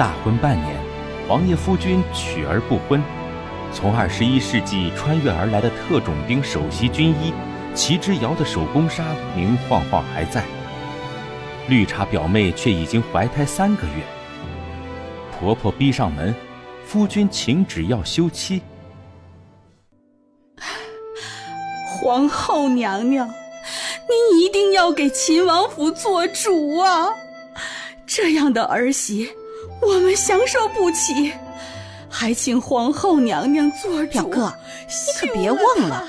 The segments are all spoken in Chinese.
大婚半年，王爷夫君娶而不婚。从二十一世纪穿越而来的特种兵首席军医齐之遥的手工纱明晃晃还在，绿茶表妹却已经怀胎三个月。婆婆逼上门，夫君请旨要休妻。皇后娘娘，您一定要给秦王府做主啊！这样的儿媳，我们享受不起。还请皇后娘娘做主。表哥，你可别忘了，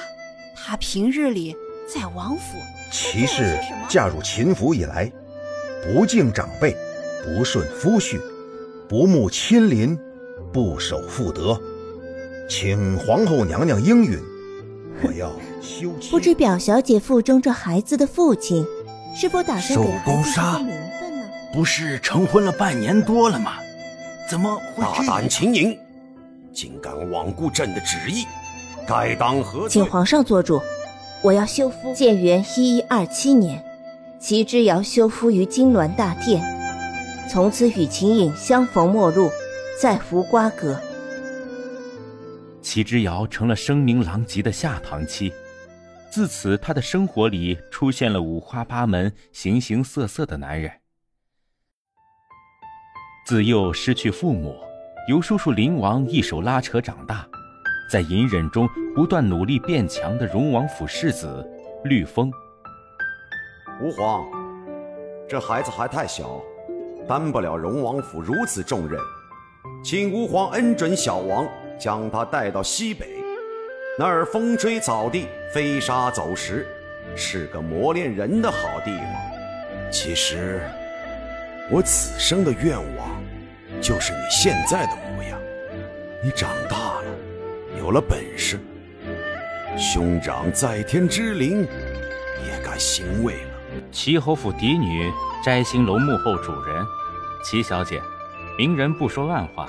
她平日里在王府。齐氏嫁入秦府以来，不敬长辈，不顺夫婿，不慕亲邻，不守妇德，请皇后娘娘应允，我要休妻。不知表小姐腹中这孩子的父亲，是否打算给孩子个名？不是成婚了半年多了吗？怎么会大胆秦颖？竟敢罔顾朕的旨意，该当何罪？请皇上做主，我要休夫。建元一一二七年，齐之遥修复于金銮大殿，从此与秦颖相逢陌路，再无瓜葛。齐之遥成了声名狼藉的下堂妻，自此他的生活里出现了五花八门、形形色色的男人。自幼失去父母。由叔叔灵王一手拉扯长大，在隐忍中不断努力变强的荣王府世子绿风。吾皇，这孩子还太小，担不了荣王府如此重任，请吾皇恩准小王将他带到西北，那儿风吹草低，飞沙走石，是个磨练人的好地方。其实，我此生的愿望。就是你现在的模样，你长大了，有了本事，兄长在天之灵也该欣慰了。齐侯府嫡女，摘星楼幕后主人，齐小姐，明人不说暗话，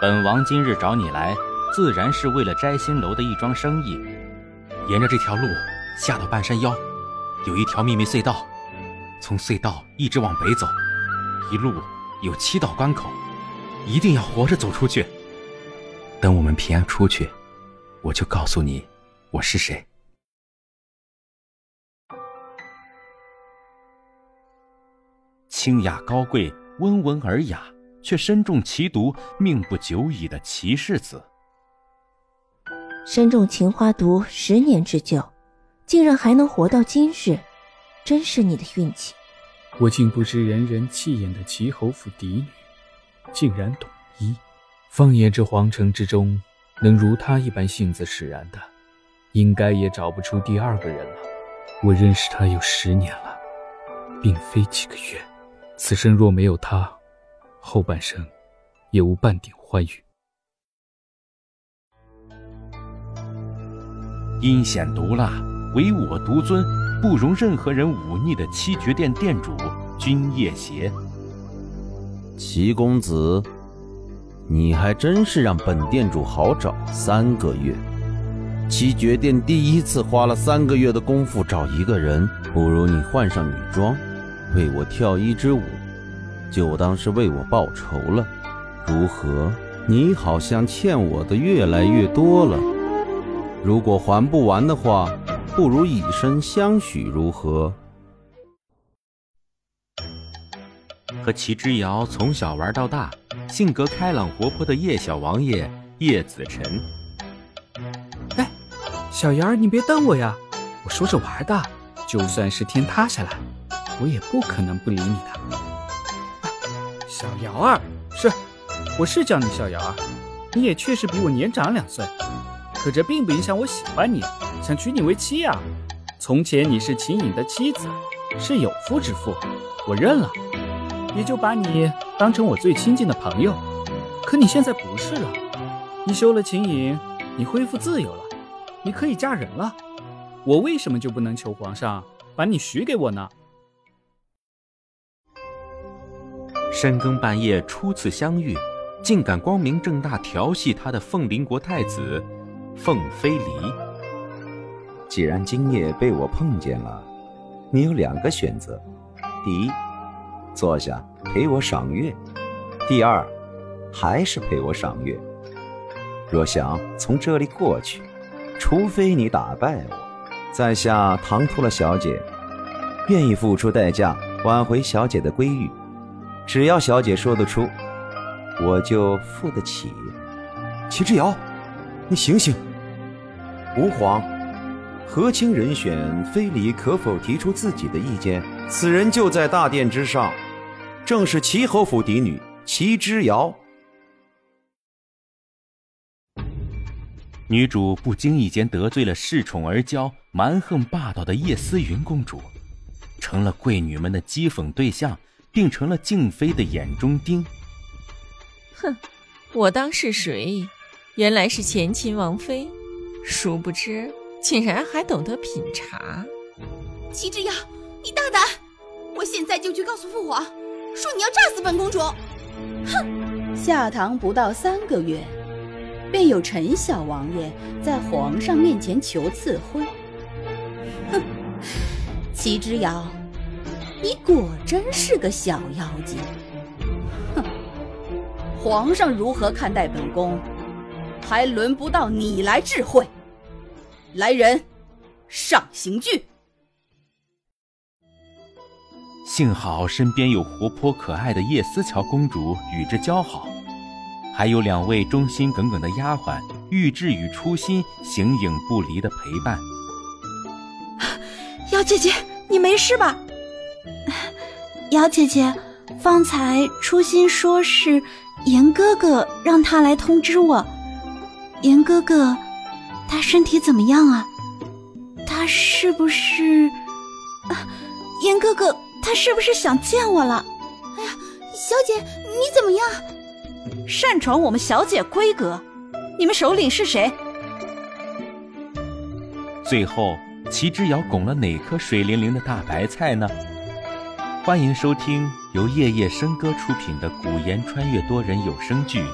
本王今日找你来，自然是为了摘星楼的一桩生意。沿着这条路下到半山腰，有一条秘密隧道，从隧道一直往北走，一路有七道关口。一定要活着走出去。等我们平安出去，我就告诉你我是谁。清雅高贵、温文尔雅，却身中奇毒、命不久矣的齐世子。身中情花毒十年之久，竟然还能活到今日，真是你的运气。我竟不知人人气眼的齐侯府嫡女。竟然懂医，放眼这皇城之中，能如她一般性子使然的，应该也找不出第二个人了。我认识他有十年了，并非几个月。此生若没有他，后半生也无半点欢愉。阴险毒辣、唯我独尊、不容任何人忤逆的七绝殿殿主君夜邪。齐公子，你还真是让本店主好找三个月。七绝殿第一次花了三个月的功夫找一个人，不如你换上女装，为我跳一支舞，就当是为我报仇了，如何？你好像欠我的越来越多了，如果还不完的话，不如以身相许，如何？和齐之遥从小玩到大，性格开朗活泼的叶小王爷叶子辰。哎，小杨儿，你别瞪我呀！我说着玩的，就算是天塌下来，我也不可能不理你的。小姚儿，是，我是叫你小姚儿，你也确实比我年长两岁，可这并不影响我喜欢你，想娶你为妻啊！从前你是秦颖的妻子，是有夫之妇，我认了。也就把你当成我最亲近的朋友，可你现在不是了，你休了秦颖，你恢复自由了，你可以嫁人了，我为什么就不能求皇上把你许给我呢？深更半夜初次相遇，竟敢光明正大调戏他的凤林国太子凤飞离。既然今夜被我碰见了，你有两个选择，第一。坐下陪我赏月。第二，还是陪我赏月。若想从这里过去，除非你打败我，在下唐突了小姐，愿意付出代价挽回小姐的归誉。只要小姐说得出，我就付得起。齐之遥，你醒醒！吾皇，和亲人选非礼可否提出自己的意见？此人就在大殿之上，正是齐侯府嫡女齐之遥。女主不经意间得罪了恃宠而骄、蛮横霸道的叶思云公主，成了贵女们的讥讽对象，并成了静妃的眼中钉。哼，我当是谁？原来是前秦王妃，殊不知竟然还懂得品茶。齐之遥，你大胆！我现在就去告诉父皇，说你要炸死本公主。哼！下堂不到三个月。便有陈小王爷在皇上面前求赐婚。哼，齐之遥，你果真是个小妖精。哼，皇上如何看待本宫，还轮不到你来智慧。来人，上刑具。幸好身边有活泼可爱的叶思乔公主与之交好。还有两位忠心耿耿的丫鬟，玉质与初心形影不离的陪伴。姚姐姐，你没事吧？姚姐姐，方才初心说是严哥哥让他来通知我。严哥哥，他身体怎么样啊？他是不是？啊，严哥哥，他是不是想见我了？哎呀，小姐，你怎么样？擅闯我们小姐闺阁，你们首领是谁？最后，齐之遥拱了哪颗水灵灵的大白菜呢？欢迎收听由夜夜笙歌出品的古言穿越多人有声剧《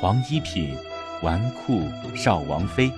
黄一品纨绔少王妃》。